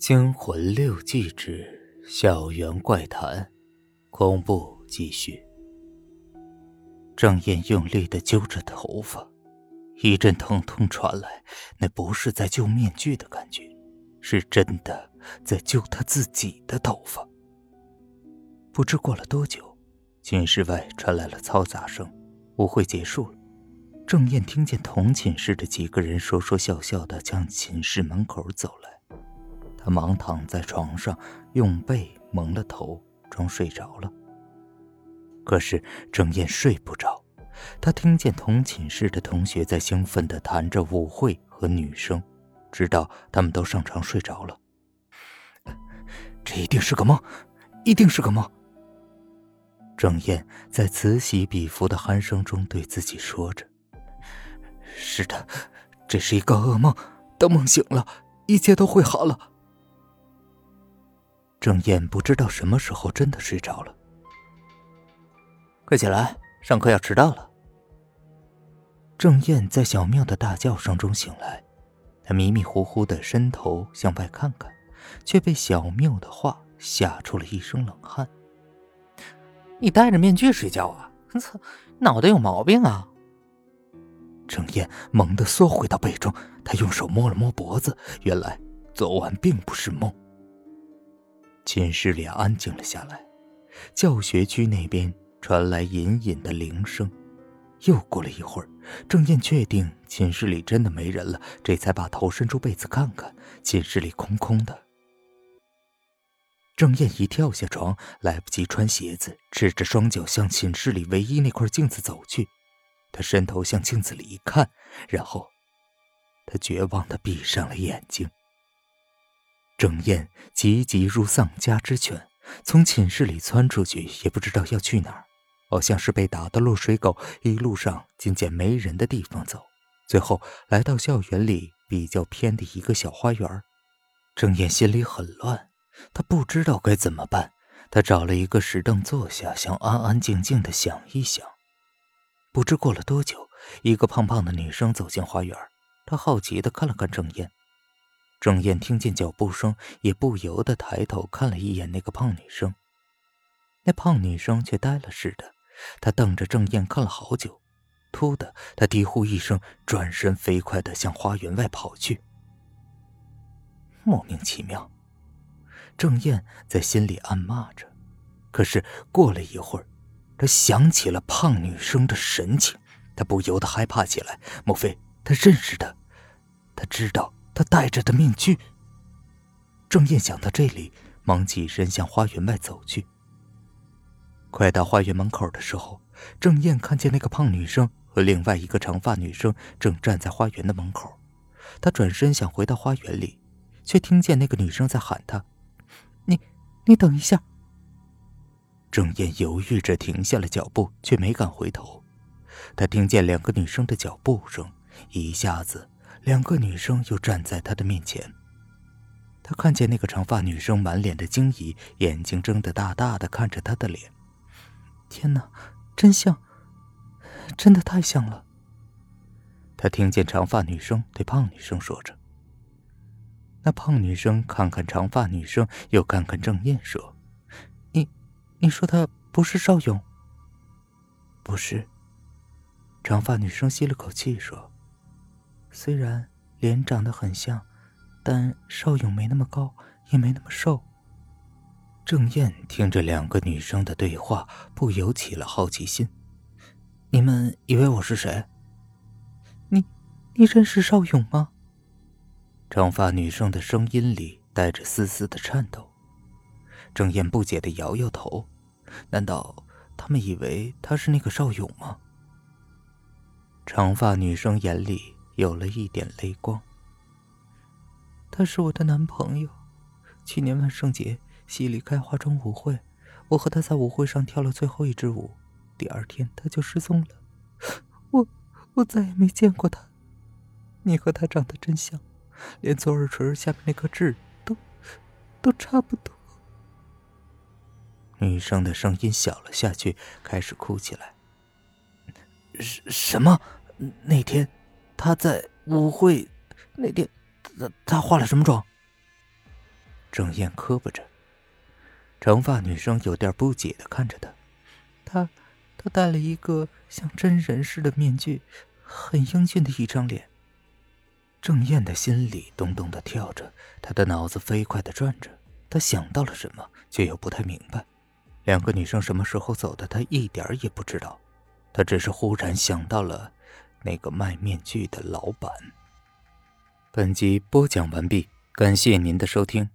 惊魂六记之校园怪谈，恐怖继续。郑燕用力的揪着头发，一阵疼痛传来，那不是在揪面具的感觉，是真的在揪她自己的头发。不知过了多久，寝室外传来了嘈杂声，舞会结束了。郑燕听见同寝室的几个人说说笑笑的向寝室门口走来。他忙躺在床上，用被蒙了头，装睡着了。可是郑燕睡不着，她听见同寝室的同学在兴奋地谈着舞会和女生，直到他们都上床睡着了。这一定是个梦，一定是个梦。郑燕在此起彼伏的鼾声中对自己说着。是的，这是一个噩梦。等梦醒了，一切都会好了。郑燕不知道什么时候真的睡着了。快起来，上课要迟到了。郑燕在小妙的大叫声中醒来，她迷迷糊糊的伸头向外看看，却被小妙的话吓出了一身冷汗。你戴着面具睡觉啊？操，脑袋有毛病啊！郑燕猛地缩回到被中，她用手摸了摸脖子，原来昨晚并不是梦。寝室里安静了下来，教学区那边传来隐隐的铃声。又过了一会儿，郑燕确定寝室里真的没人了，这才把头伸出被子看看，寝室里空空的。郑燕一跳下床，来不及穿鞋子，赤着双脚向寝室里唯一那块镜子走去。他伸头向镜子里一看，然后，他绝望的闭上了眼睛。郑燕急急如丧家之犬，从寝室里窜出去，也不知道要去哪儿，好像是被打的落水狗，一路上尽捡没人的地方走，最后来到校园里比较偏的一个小花园。郑燕心里很乱，她不知道该怎么办。她找了一个石凳坐下，想安安静静的想一想。不知过了多久，一个胖胖的女生走进花园。她好奇的看了看郑燕。郑燕听见脚步声，也不由得抬头看了一眼那个胖女生。那胖女生却呆了似的，她瞪着郑燕看了好久。突的，她低呼一声，转身飞快的向花园外跑去。莫名其妙，郑燕在心里暗骂着。可是过了一会儿。她想起了胖女生的神情，她不由得害怕起来。莫非她认识她？他知道他戴着的面具。郑燕想到这里，忙起身向花园外走去。快到花园门口的时候，郑燕看见那个胖女生和另外一个长发女生正站在花园的门口。她转身想回到花园里，却听见那个女生在喊她：“你，你等一下。”郑燕犹豫着停下了脚步，却没敢回头。她听见两个女生的脚步声，一下子，两个女生又站在他的面前。他看见那个长发女生满脸的惊疑，眼睛睁得大大的看着他的脸。天哪，真像，真的太像了。他听见长发女生对胖女生说着。那胖女生看看长发女生，又看看郑燕，说。你你说他不是邵勇？不是。长发女生吸了口气说：“虽然脸长得很像，但邵勇没那么高，也没那么瘦。”郑燕听着两个女生的对话，不由起了好奇心：“你们以为我是谁？你，你认识邵勇吗？”长发女生的声音里带着丝丝的颤抖。郑燕不解的摇摇头，难道他们以为他是那个邵勇吗？长发女生眼里有了一点泪光。他是我的男朋友，去年万圣节西里开化妆舞会，我和他在舞会上跳了最后一支舞，第二天他就失踪了，我我再也没见过他。你和他长得真像，连左耳垂下面那颗痣都都差不多。女生的声音小了下去，开始哭起来。什什么？那天他在舞会那天，他他化了什么妆？郑燕磕巴着。长发女生有点不解的看着他，他，他戴了一个像真人似的面具，很英俊的一张脸。郑燕的心里咚咚的跳着，她的脑子飞快的转着，她想到了什么，却又不太明白。两个女生什么时候走的，她一点也不知道。她只是忽然想到了那个卖面具的老板。本集播讲完毕，感谢您的收听。